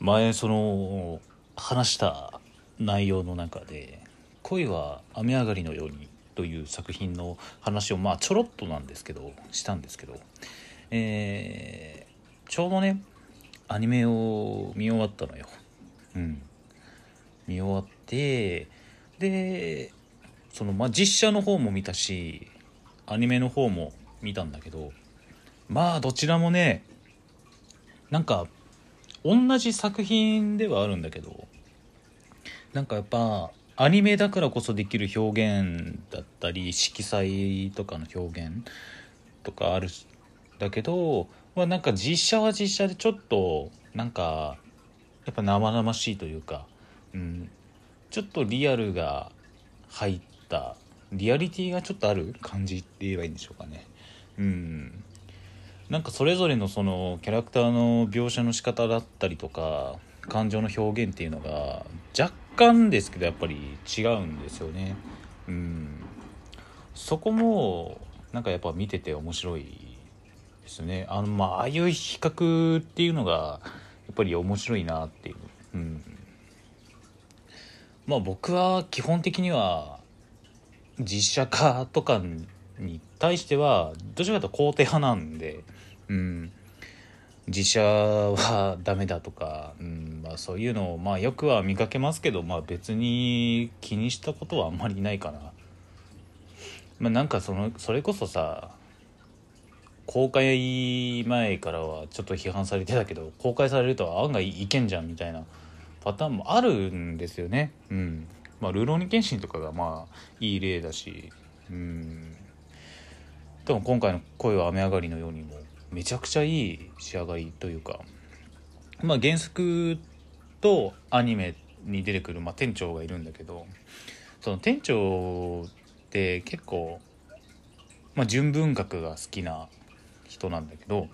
前その話した内容の中で「恋は雨上がりのように」という作品の話をまあちょろっとなんですけどしたんですけど、えー、ちょうどねアニメを見終わったのよ。うん、見終わってでそのまあ実写の方も見たしアニメの方も見たんだけどまあどちらもねなんか同じ作品ではあるんだけどなんかやっぱアニメだからこそできる表現だったり色彩とかの表現とかあるだけど、まあ、なんか実写は実写でちょっとなんかやっぱ生々しいというか、うん、ちょっとリアルが入ったリアリティがちょっとある感じって言えばいいんでしょうかね。うんなんかそれぞれのそのキャラクターの描写の仕方だったりとか感情の表現っていうのが若干ですけどやっぱり違うんですよね。うん、そこもなんかやっぱ見てて面白いですね。あのまあああいう比較っていうのがやっぱり面白いなっていう。うん、まあ僕は基本的には実写化とかに対してはどちらかというと肯定派なんで。うん自社はダメだとか、うんまあ、そういうのを、まあ、よくは見かけますけど、まあ、別に気にしたことはあんまりないかな。まあ、なんかそのそれこそさ公開前からはちょっと批判されてたけど公開されると案外いけんじゃんみたいなパターンもあるんですよね。うん。まあ、ルーローニケンシンとかがまあいい例だし、うん。でも今回の「声は雨上がりのようにもめちゃくちゃいい仕上がりというか、まあ、原作とアニメに出てくる、まあ、店長がいるんだけどその店長って結構、まあ、純文学が好きな人なんだけど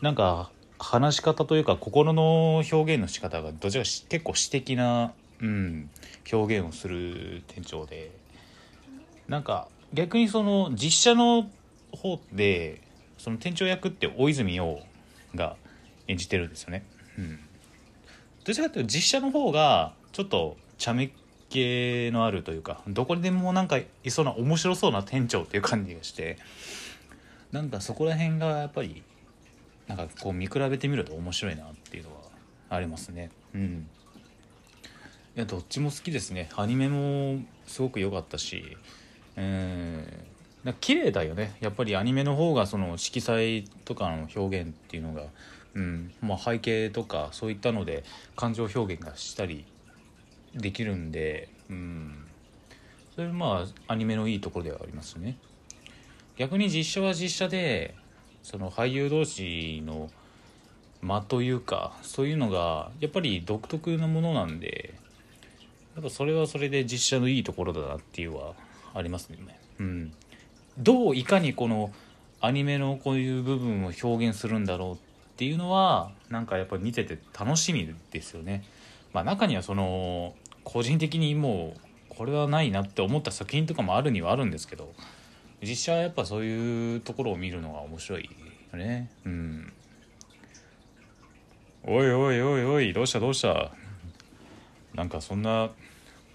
なんか話し方というか心の表現の仕方がどちらか結構詩的な、うん、表現をする店長でなんか逆にその実写の方でその店長役って大泉洋が演じてるんですよね。うん、どちらかというと実写の方がちょっと茶目系のあるというかどこにでもなんかいそうな面白そうな店長っていう感じがしてなんかそこら辺がやっぱりなんかこう見比べてみると面白いなっていうのはありますね。うん。いやどっちも好きですね。アニメもすごく良かったし、えー、だ綺麗だよね。やっぱりアニメの方がその色彩とかの表現っていうのが、うん。まあ、背景とかそういったので感情表現がしたりできるんで、うん、それまあアニメのいいところではありますね。逆に実写は実写でその俳優同士の間というかそういうのがやっぱり独特なものなんでやっぱそれはそれで実写のいいところだなっていうはありますね。うん。どういかにこのアニメのこういう部分を表現するんだろうっていうのはなんかやっぱ見てて楽しみですよね。まあ、中にはその個人的にもうこれはないなって思った作品とかもあるにはあるんですけど実写はやっぱそういうところを見るのが面白いよね。うん。おいおいおいおいどうしたどうしたなんかそんな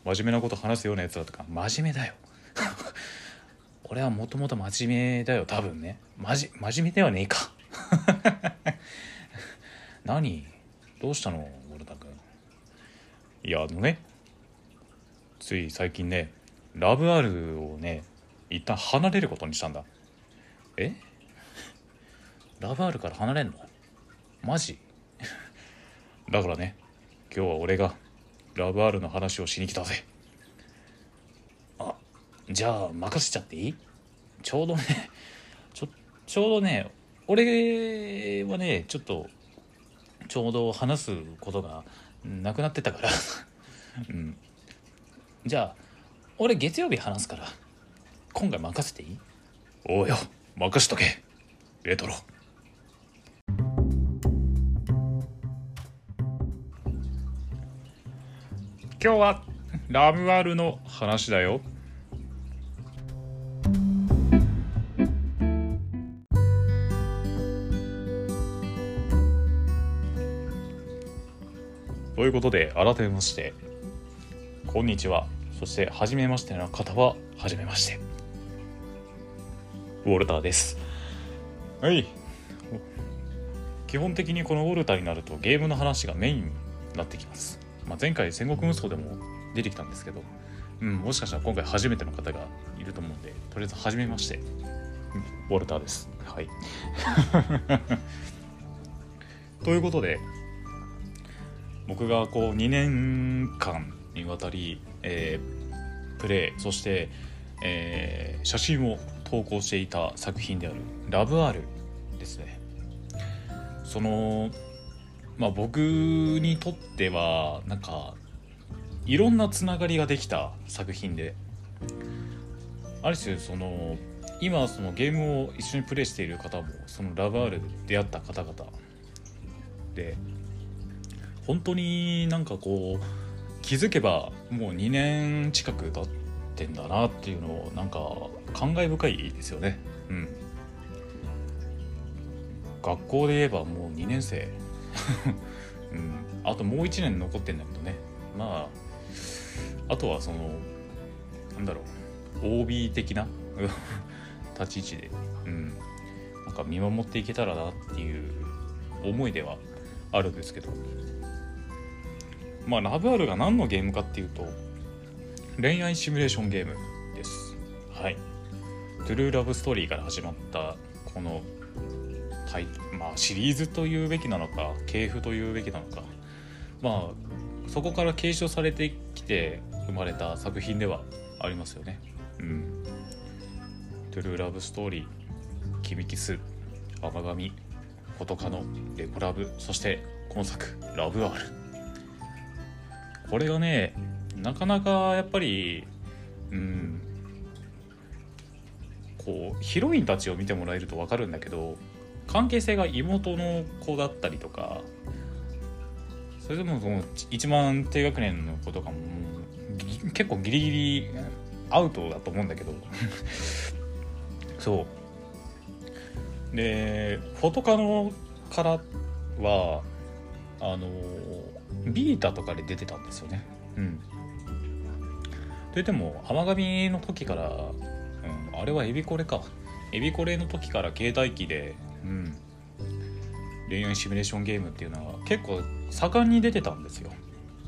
真面目なこと話すようなやつだとか真面目だよ俺はもともと真面目だよ多分ね。まじ真面目ではねえか。何？どうしたのウォルタ君？いやあのねつい最近ねラブ R をね一旦離れることにしたんだ。え？ラブ R から離れんの？マジ？だからね今日は俺がラブ R の話をしに来たぜ。あじゃあ任せちゃっていい？ちょうどね ちょちょうどね俺はねちょっとちょうど話すことがなくなってたから。うん。じゃあ俺月曜日話すから今回任せていい？おうよ任しとけ。レトロ。今日はラブワールの話だよということで改めましてこんにちは。そして初めましての方は初めまして。ウォルターです。はい。基本的にこのウォルターになるとゲームの話がメインになってきます、まあ、前回戦国無双でも出てきたんですけど、うん、もしかしたら今回初めての方がいると思うんでとりあえず初めましてウォルターです。はい。ということで僕がこう2年間にわたり、えー、プレイそして、えー、写真を投稿していた作品である「ラブ R」ですね。そのまあ僕にとってはなんかいろんなつながりができた作品である種その今そのゲームを一緒にプレイしている方もそのラブ R で出会った方々で本当になんかこう気づけばもう2年近く経ってんだなっていうのをなんか感慨深いですよね。うん。学校で言えばもう2年生。うん、あともう1年残ってんだけどね。まああとはそのなんだろう。OB 的な？立ち位置で、うん、なんか見守っていけたらなっていう思いではあるんですけど。まあラブアールが何のゲームかっていうと恋愛シミュレーションゲームです。はい。トゥルーラブストーリーから始まったこのタイまあシリーズというべきなのか系譜というべきなのか。まあそこから継承されてきて生まれた作品ではありますよね。うん。トゥルーラブストーリー、キビキス、甘神、フォトカノ、レコラブ、そして今作、ラブアール。これがね、なかなかやっぱり、うん、こう、ヒロインたちを見てもらえるとわかるんだけど、関係性が妹の子だったりとか、それでもその一番低学年の子とかも結構ギリギリアウトだと思うんだけど。そう。でフォトカノからはあのビータとかで出てたんですよね。うん。ででも甘神の時から、うん、あれはエビコレか。エビコレの時から携帯機で、うん、恋愛シミュレーションゲームっていうのは結構盛んに出てたんですよ。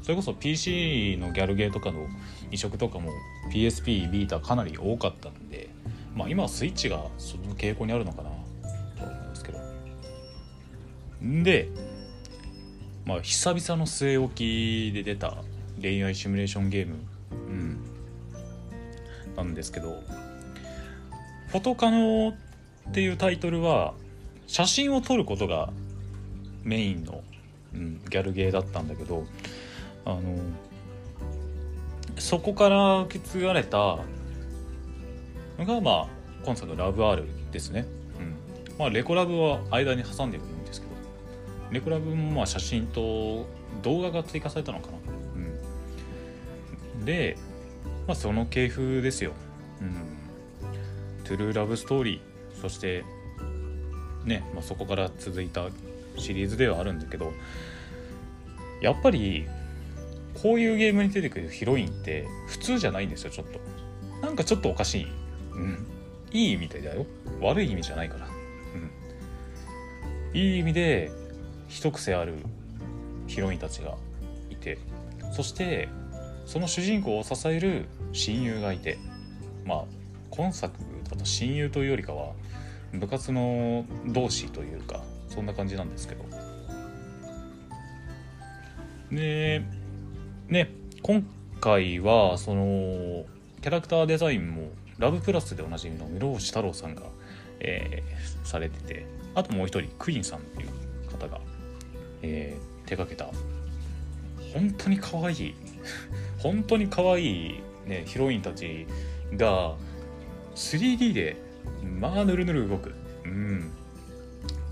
それこそ PC のギャルゲーとかの移植とかも PSP ビータかなり多かったんでまあ今はスイッチがその傾向にあるのかなと思うんですけど。んでまあ久々の据え置きで出た恋愛シミュレーションゲーム。うん。なんですけど「フォトカノ」っていうタイトルは写真を撮ることがメインの、うん、ギャルゲーだったんだけどあのそこから受け継がれたのがまあ今作のラブ R ですね、うん。まあ、レコラブは間に挟んでるレコラブもまあ写真と動画が追加されたのかな、うん、で、まあ、その系譜ですよ、うん、トゥルーラブストーリー。そしてね、まあ、そこから続いたシリーズではあるんだけどやっぱりこういうゲームに出てくるヒロインって普通じゃないんですよちょっと。なんかちょっとおかしい、うん、いい意味でだよ。悪い意味じゃないから、うん、いい意味で一癖あるヒロインたちがいてそしてその主人公を支える親友がいてまあ今作だと親友というよりかは部活の同志というかそんな感じなんですけど。でね今回はそのキャラクターデザインもラブプラスでおなじみの室伏太郎さんが、えー、されててあともう一人クイーンさんっていう方が、えー、手掛けた。本当に可愛い。本当に可愛いねヒロインたちが 3D でまあぬるぬる動く。うん。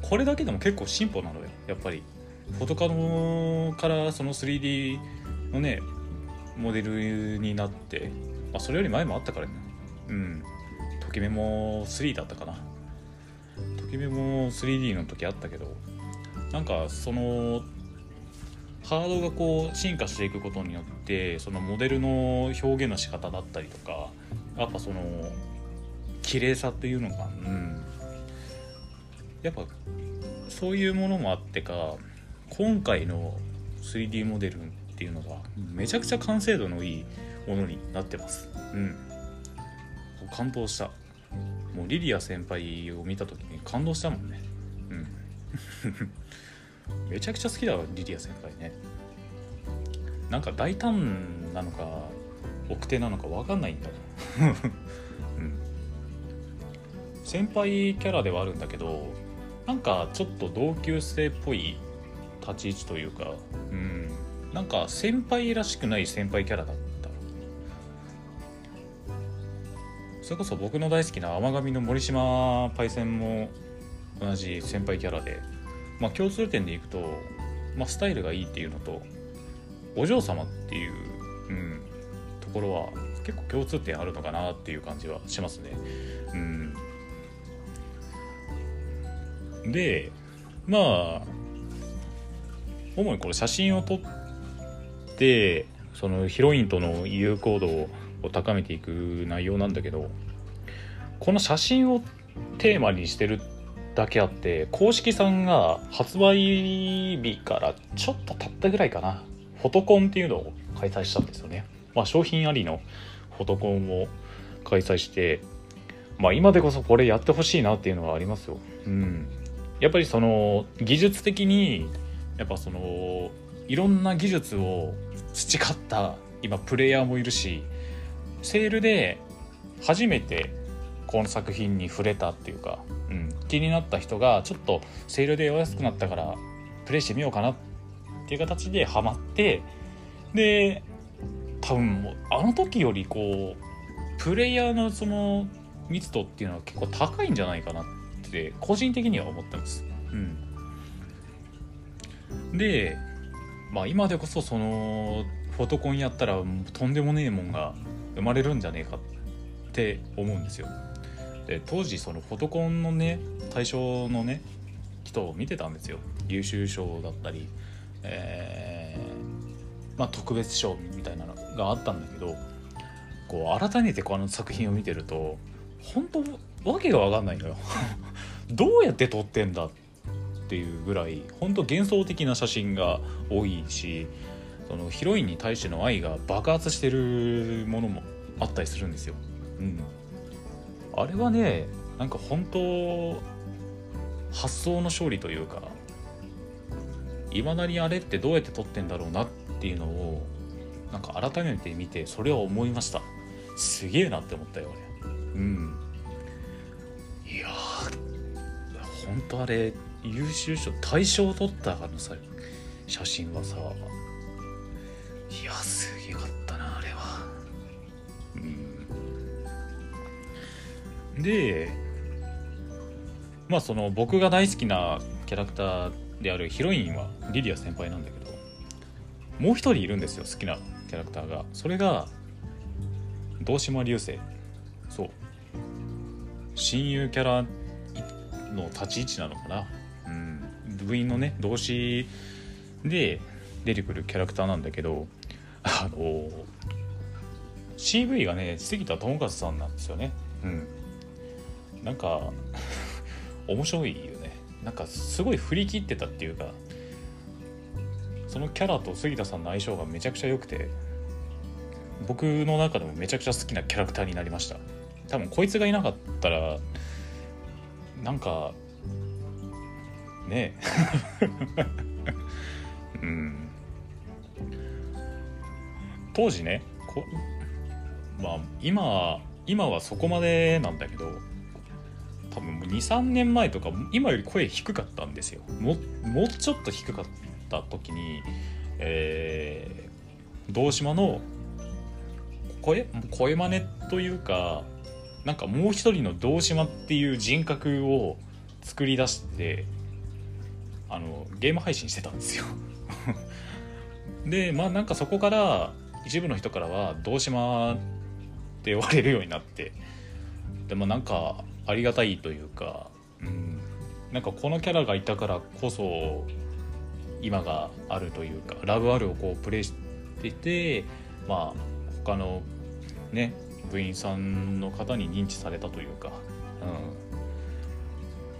これだけでも結構進歩なのよやっぱり。フォトカノからその 3D のねモデルになって、まあ、それより前もあったからね。うん。ときメモ3だったかな。ときメモ 3D の時あったけど。なんかそのカードがこう進化していくことによってそのモデルの表現の仕方だったりとかやっぱその綺麗さっていうのか、うん、やっぱそういうものもあってか今回の 3D モデルっていうのがめちゃくちゃ完成度のいいものになってます。うん、感動した。もうリリア先輩を見た時に感動したもんね。うん。めちゃくちゃ好きだわリリア先輩ね。なんか大胆なのか奥手なのか分かんないんだ。うん、先輩キャラではあるんだけどなんかちょっと同級生っぽい立ち位置というかうん。なんか先輩らしくない先輩キャラだった。それこそ僕の大好きな甘神の森島パイセンも同じ先輩キャラで。まあ、共通点でいくと、まあ、スタイルがいいっていうのとお嬢様っていう、うん、ところは結構共通点あるのかなっていう感じはしますね。うん、でまあ主にこれ写真を撮ってそのヒロインとの友好度を高めていく内容なんだけどこの写真をテーマにしてるだけあって公式さんが発売日からちょっと経ったぐらいかな。フォトコンっていうのを開催したんですよね、まあ、商品ありのフォトコンを開催してまあ今でこそこれやってほしいなっていうのはありますよ。うん。やっぱりその技術的にやっぱそのいろんな技術を培った今プレイヤーもいるしセールで初めてこの作品に触れたっていうか、うん、気になった人がちょっとセールでお安くなったからプレイしてみようかなっていう形でハマってで多分もうあの時よりこうプレイヤーのその密度っていうのは結構高いんじゃないかなって個人的には思ってます。うん、でまあ今でこそそのフォトコンやったらとんでもねえもんが生まれるんじゃねえかって思うんですよ。で当時そのフォトコンのね対象のね人を見てたんですよ。優秀賞だったり、えー、まあ、特別賞みたいなのがあったんだけどこう改めてこの作品を見てると本当わけが分かんないのよ。どうやって撮ってんだっていうぐらい本当幻想的な写真が多いしそのヒロインに対しての愛が爆発してるものもあったりするんですよ。うん、あれはねなんか本当発想の勝利というかいまだにあれってどうやって撮ってんだろうなっていうのをなんか改めて見てそれは思いました。すげえなって思ったよ俺。うん。いやーほんとあれ優秀賞大賞を取ったあのさ写真はさ。いやすげえかった。でまあその僕が大好きなキャラクターであるヒロインはリリア先輩なんだけどもう一人いるんですよ好きなキャラクターが。それが堂島流星。そう。親友キャラの立ち位置なのかな。うん。部員のね動詞で出てくるキャラクターなんだけどあの CV がね杉田智和さんなんですよね。うん。なんか面白いよね。なんかすごい振り切ってたっていうかそのキャラと杉田さんの相性がめちゃくちゃ良くて僕の中でもめちゃくちゃ好きなキャラクターになりました。多分こいつがいなかったらなんかねえ。うん。当時ねこまあ今今はそこまでなんだけど多分もう23年前とか今より声低かったんですよ。もうちょっと低かった時にえー、道島の声声真似というかなんかもう一人の道島っていう人格を作り出してあのゲーム配信してたんですよ。でまあなんかそこから一部の人からは「道島」って呼ばれるようになって。でもなんかありがたいというか、うん、なんかこのキャラがいたからこそ今があるというかラブ R をこうプレイしていてまあ他のね部員さんの方に認知されたというか、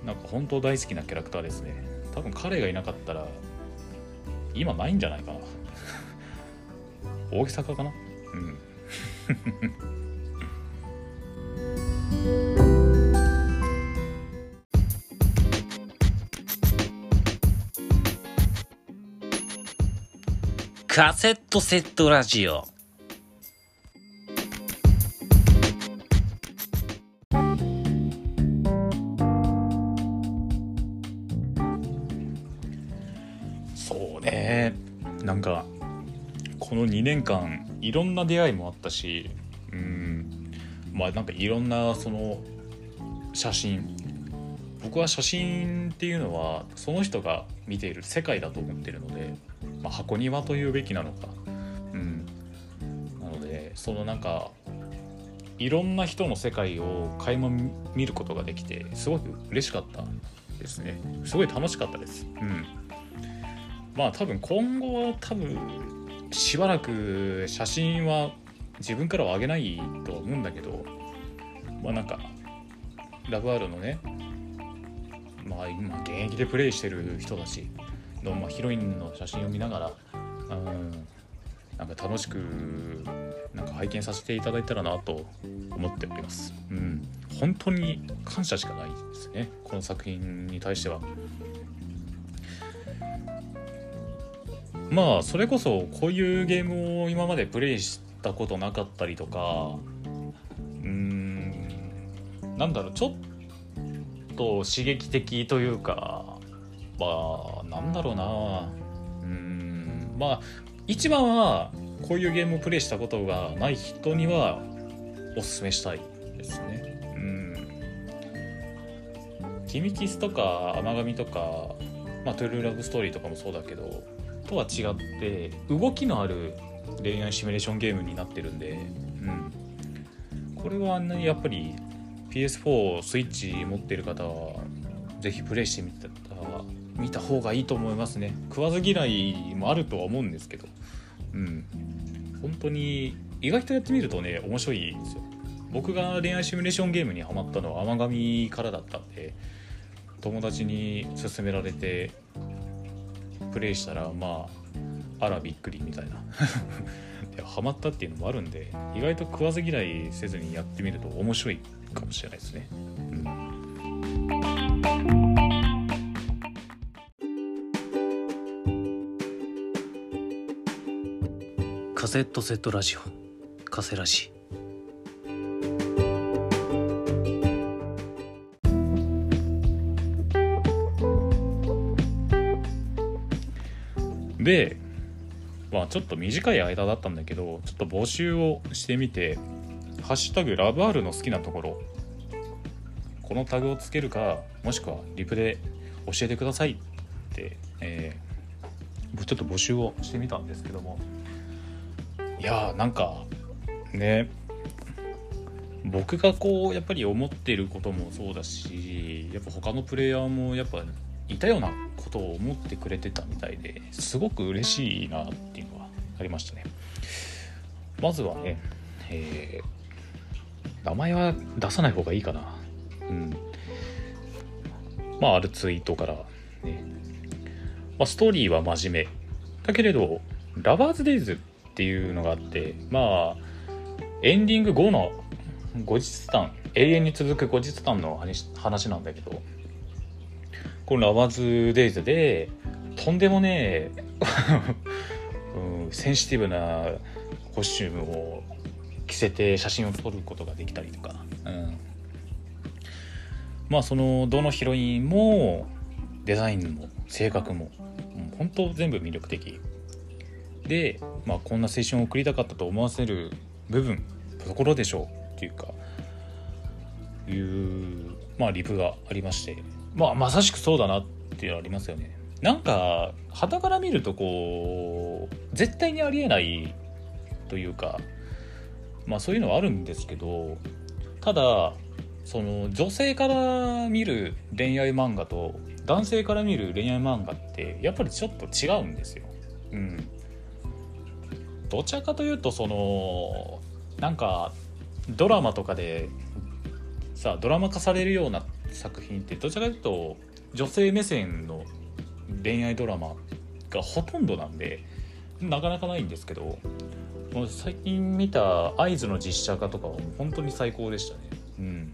うん、なんか本当大好きなキャラクターですね。多分彼がいなかったら今ないんじゃないかな。大げさかかな？うん カセットセットラジオ。そうね。なんかこの2年間いろんな出会いもあったしうん。まあなんかいろんなその写真。僕は写真っていうのはその人が見ている世界だと思ってるので、まあ、箱庭というべきなのか。うん。なのでそのなんかいろんな人の世界を垣間見ることができてすごく嬉しかったですね。すごい楽しかったです。うん。まあ多分今後は多分しばらく写真は自分からは上げないとは思うんだけどまあなんかラブアールのねまあ今現役でプレイしてる人たちの、まあ、ヒロインの写真を見ながらうんなんか楽しくなんか拝見させていただいたらなと思っております。うん、本当に感謝しかないですねこの作品に対しては。まあそれこそこういうゲームを今までプレイしたことなかったりとかうーんなんだろうちょっと刺激的というかまあなんだろうな。うーん。まあ一番はこういうゲームをプレイしたことがない人にはおすすめしたいですね。うん。キミキスとか甘神とかまあトゥルーラブストーリーとかもそうだけどとは違って動きのある恋愛シミュレーションゲームになってるんで、うん、これはねやっぱり PS4 スイッチ持ってる方はぜひプレイしてみた見た方がいいと思いますね。食わず嫌いもあるとは思うんですけど。うん。本当に意外とやってみるとね面白いんですよ。僕が恋愛シミュレーションゲームにハマったのは甘神からだったんで友達に勧められてプレイしたらまああらびっくりみたいな。でハマったっていうのもあるんで意外と食わず嫌いせずにやってみると面白いかもしれないですね、セットセットラジオカセラジでまあちょっと短い間だったんだけどちょっと募集をしてみて「ハッシュタグラブ R の好きなところ」このタグをつけるかもしくはリプで教えてくださいって、えーちょっと募集をしてみたんですけども。いやーなんかね僕がこうやっぱり思ってることもそうだしやっぱ他のプレイヤーもやっぱいたようなことを思ってくれてたみたいですごく嬉しいなっていうのはありましたね。まずはね、えー名前は出さない方がいいかな。うん。まああるツイートからね、まあ、ストーリーは真面目。だけれどラバーズデイズっていうのがあってまあエンディング後の後日談永遠に続く後日談の話話なんだけどこのラバーズデイズでとんでもねえ、うん、センシティブなコスチュームを着せて写真を撮ることができたりとか、うん、まあそのどのヒロインもデザインも性格も、うん、本当全部魅力的。で、まあ、こんな青春を送りたかったと思わせる部分ところでしょうっていうかいうまあリプがありましてまあまさしくそうだなっていうのありますよねなんか傍から見るとこう絶対にありえないというかまあそういうのはあるんですけどただその女性から見る恋愛漫画と男性から見る恋愛漫画ってやっぱりちょっと違うんですよ。うん、どちらかというとそのなんかドラマとかでさドラマ化されるような作品ってどちらかというと女性目線の恋愛ドラマがほとんどなんでなかなかないんですけどもう最近見た合図の実写化とかは本当に最高でしたね。うん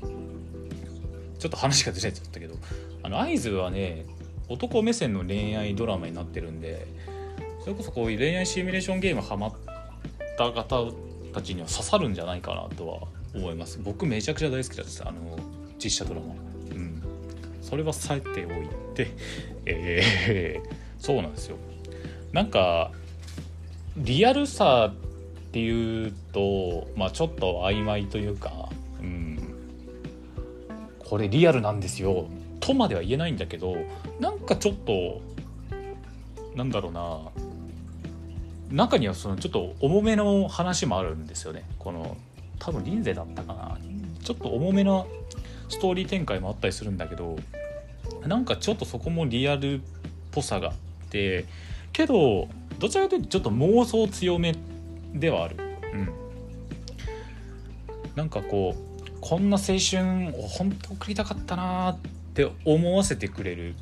ちょっと話がずれちゃったけどあの合図はね男目線の恋愛ドラマになってるんでそれこそこういう恋愛シミュレーションゲームハマった方たちには刺さるんじゃないかなとは思います。僕めちゃくちゃ大好きですあの実写ドラマ。うん。それはさえておいて。えー、そうなんですよ。なんかリアルさっていうとまあちょっと曖昧というかうん。これリアルなんですよ。とまでは言えないんだけどなんかちょっとなんだろうな。中にはそのちょっと重めの話もあるんですよね。この多分リンゼだったかな。ちょっと重めなストーリー展開もあったりするんだけどなんかちょっとそこもリアルっぽさがあってけどどちらかというとちょっと妄想強めではある。うん。なんかこうこんな青春を本当送りたかったなーって思わせてくれる。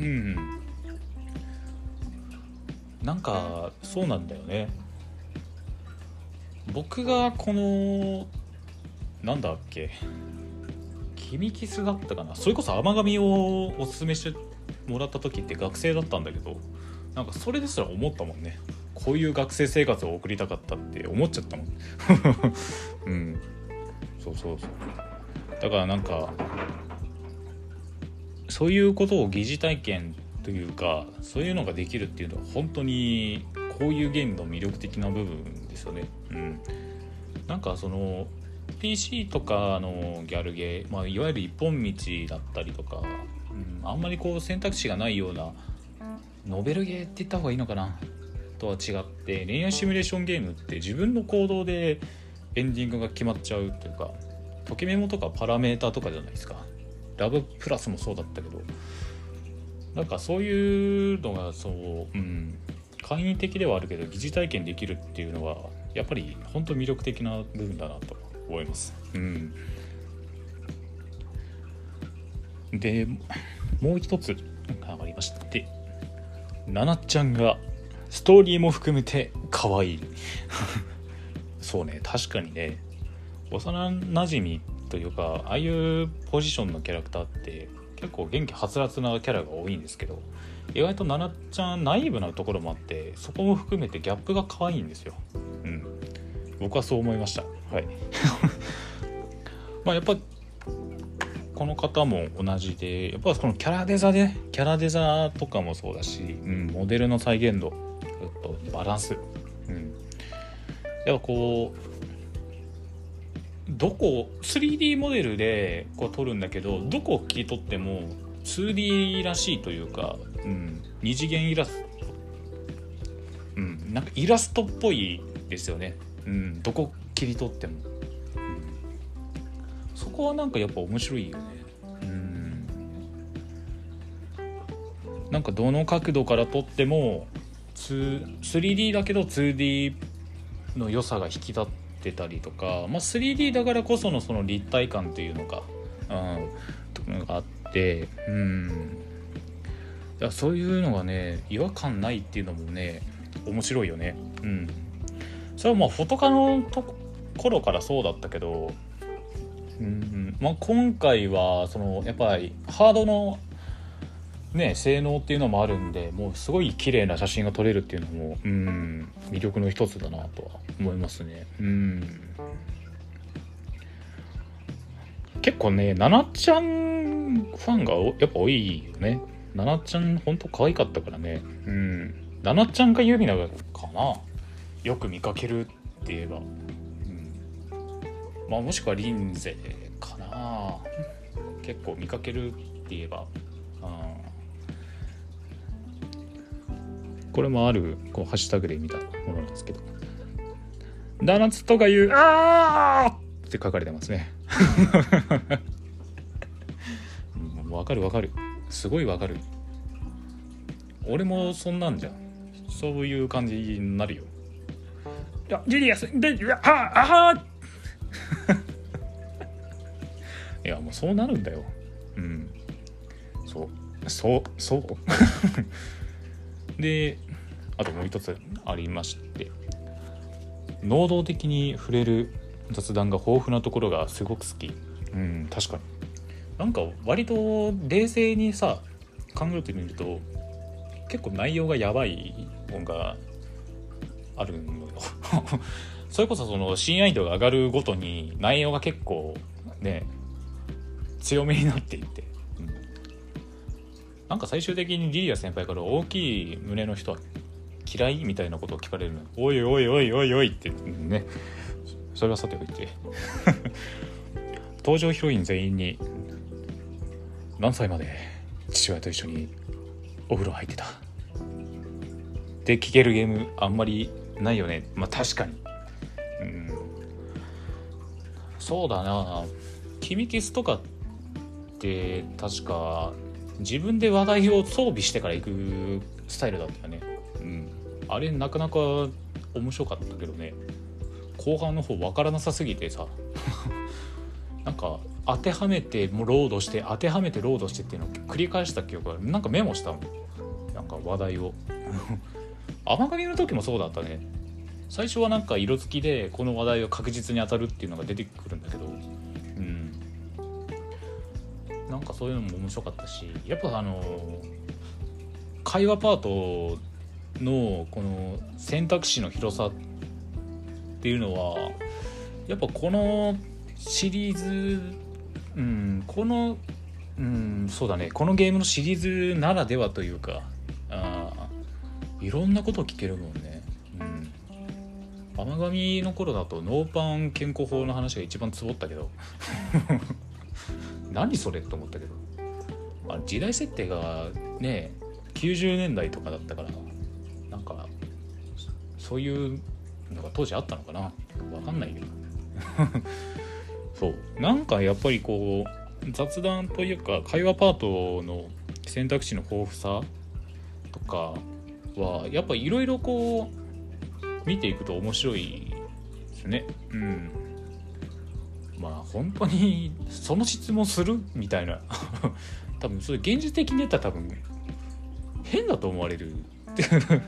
うん。なんかそうなんだよね。僕がこのなんだっけ君キスだったかな。それこそ甘神をおすすめしてもらった時って学生だったんだけどなんかそれですら思ったもんね。こういう学生生活を送りたかったって思っちゃったもん。うん。そうそうそう。だからなんかそういうことを疑似体験というかそういうのができるっていうのは本当にこういうゲームの魅力的な部分ですよね。うん、なんかその PC とかのギャルゲー、まあ、いわゆる一本道だったりとか、うん、あんまりこう選択肢がないようなノベルゲーって言った方がいいのかなとは違って恋愛シミュレーションゲームって自分の行動でエンディングが決まっちゃうというかときメモとかパラメータとかじゃないですかラブプラスもそうだったけどなんかそういうのがそう、うん、簡易的ではあるけど疑似体験できるっていうのはやっぱり本当魅力的な部分だなと思います。うん、でもう一つありましてななちゃんがストーリーも含めて可愛い そうね確かにね幼なじみというかああいうポジションのキャラクターって結構元気はつらつなキャラが多いんですけど意外とななちゃんナイーブなところもあってそこも含めてギャップが可愛いんですよ。うん。僕はそう思いました。はい。まあやっぱこの方も同じでやっぱこのキャラデザでキャラデザとかもそうだし、うん、モデルの再現度バランス、うん、やっぱこうどこ 3D モデルでこう撮るんだけどどこを切り取っても 2D らしいというか、うん、二次元イラスト、うん、なんかイラストっぽいですよね、うん、どこ切り取っても、うん、そこはなんかやっぱ面白いよね、うん、なんかどの角度から撮っても 3D だけど 2D の良さが引き立ってってたりとか、まあ、3D だからこそのその立体感っていうのが、うん、があってうん。いやそういうのがね違和感ないっていうのもね面白いよね。うん。それはまあフォトカのところからそうだったけど、うん。まあ、今回はそのやっぱりハードのね、性能っていうのもあるんでもうすごい綺麗な写真が撮れるっていうのもうん魅力の一つだなとは思いますね。うん。結構ねななちゃんファンがやっぱ多いよね。ななちゃんほんと可愛かったからね。うん。ななちゃんかユミナかな？よく見かけるって言えば、うん、まあもしくはリンゼかな。結構見かけるって言えば。これもあるこうハッシュタグで見たものなんですけど「ダーナツとかいうあー!」って書かれてますね。わかるわかる。すごいわかる。俺もそんなんじゃん。そういう感じになるよ。いやジュリアス。であああいや もうそうなるんだよ。うん。そうそうそうであともう一つありまして能動的に触れる雑談が豊富なところがすごく好き。うん確かに。なんか割と冷静にさ考えてみると結構内容がやばい本があるのよ。それこそその親愛度が上がるごとに内容が結構ね強めになっていって、なんか最終的にリリア先輩から大きい胸の人は嫌いみたいなことを聞かれるの。おいおいおいおいおいってね。それはさておいて。登場ヒロイン全員に何歳まで父親と一緒にお風呂入ってた。って聞けるゲームあんまりないよね。まあ確かに。うん。そうだな。君キスとかって確か自分で話題を装備してから行くスタイルだったよね。うん。あれなかなか面白かったけどね。後半の方分からなさすぎてさ。なんか当てはめてもうロードして当てはめてロードしてっていうのを繰り返した記憶がなんかメモしたもん。なんか話題を。甘神の時もそうだったね。最初はなんか色付きでこの話題を確実に当たるっていうのが出てくるんだけどかそういうのも面白かったしやっぱあの会話パートのこの選択肢の広さっていうのはやっぱこのシリーズうんこのうんそうだねこのゲームのシリーズならではというかあいろんなことを聞けるもんね。うん。甘神の頃だとノーパン健康法の話が一番つぼったけど。何それと思ったけど。あ時代設定がね90年代とかだったからなんかそういうのが当時あったのかな。わかんないけど。そう。なんかやっぱりこう雑談というか会話パートの選択肢の豊富さとかはやっぱいろいろこう見ていくと面白いですね。うんまあ本当にその質問するみたいな。多分それ現実的に言ったら多分変だと思われるっていう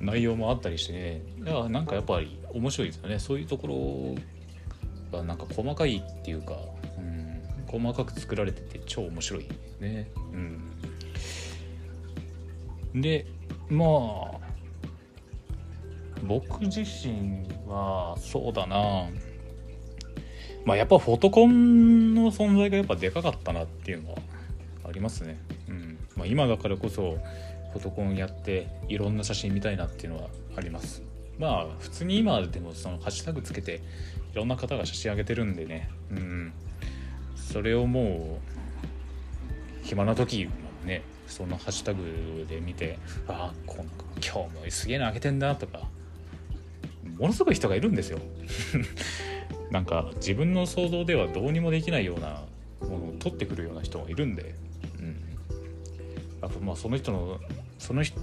内容もあったりしてね。いやなんかやっぱり面白いですよね。そういうところがなんか細かいっていうか、うん、細かく作られてて超面白いね。うん。でまあ僕自身はそうだな。まあやっぱフォトコンの存在がやっぱでかかったなっていうのはありますね。うんまあ、今だからこそフォトコンやっていろんな写真見たいなっていうのはあります。まあ普通に今でもそのハッシュタグつけていろんな方が写真上げてるんでね、うん、それをもう暇な時もねそのハッシュタグで見てああ今日もすげえの上げてんだとかものすごい人がいるんですよ。なんか自分の想像ではどうにもできないようなものを取ってくるような人がいるんで、うん、やっぱまあその人のその人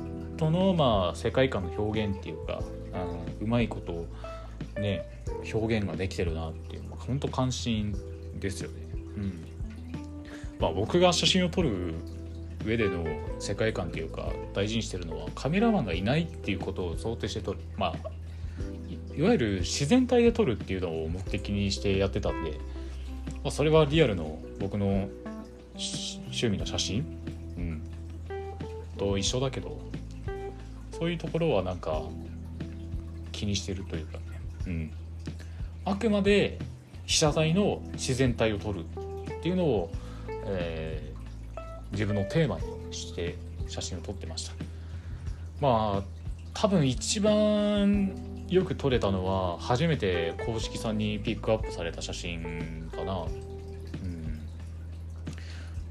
のまあ世界観の表現っていうかあのうまいことね表現ができてるなっていう本当関心ですよね。うん。まあ、僕が写真を撮る上での世界観っていうか大事にしてるのはカメラマンがいないっていうことを想定して撮る。まあいわゆる自然体で撮るっていうのを目的にしてやってたんで、まあ、それはリアルの僕の趣味の写真、うん、と一緒だけどそういうところはなんか気にしてるというかね、うん、あくまで被写体の自然体を撮るっていうのを、えー、自分のテーマにして写真を撮ってました。まあ多分一番よく撮れたのは初めて公式さんにピックアップされた写真かな、うん、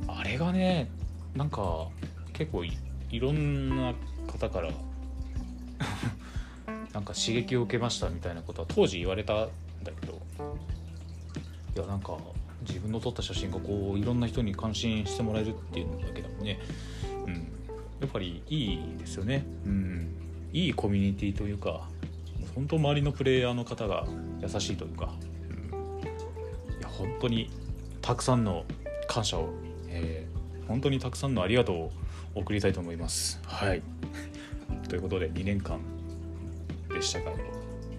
あれがねなんか結構いろんな方から なんか刺激を受けましたみたいなことは当時言われたんだけどいやなんか自分の撮った写真がこういろんな人に関心してもらえるっていうのだけでもんね、うん、やっぱりいいですよね、うん、いいコミュニティというか本当周りのプレイヤーの方が優しいというか、うん、いや本当にたくさんの感謝を、えー、本当にたくさんのありがとうを送りたいと思います。はい。ということで2年間でしたが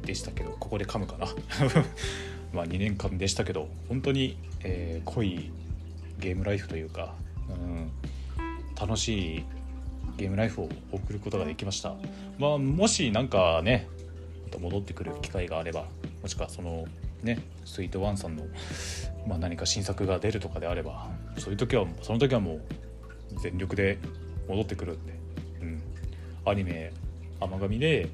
でしたけどここで噛むかな。まあ2年間でしたけど本当に、えー、濃いゲームライフというか、うん、楽しいゲームライフを送ることができました、まあ、もし何かね戻ってくる機会があればもしくはそのねスイートワンさんの、まあ、何か新作が出るとかであればそういう時はその時はもう全力で戻ってくるんで、うん、アニメ甘神で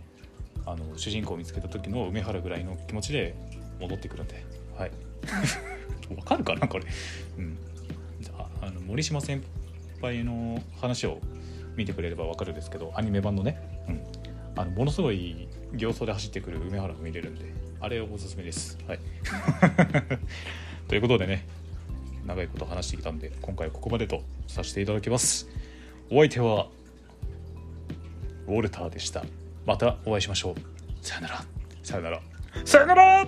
あの主人公を見つけた時の梅原ぐらいの気持ちで戻ってくるんではい。わかるかなこれ、うん、じゃああの森島先輩の話を見てくれればわかるんですけどアニメ版のね、うん、あのものすごい形相で走ってくる梅原が見れるんであれおすすめです。はい。ということでね長いこと話してきたんで今回はここまでとさせていただきます。お相手はウォルターでした。またお会いしましょう。さよなら。さよなら。さよなら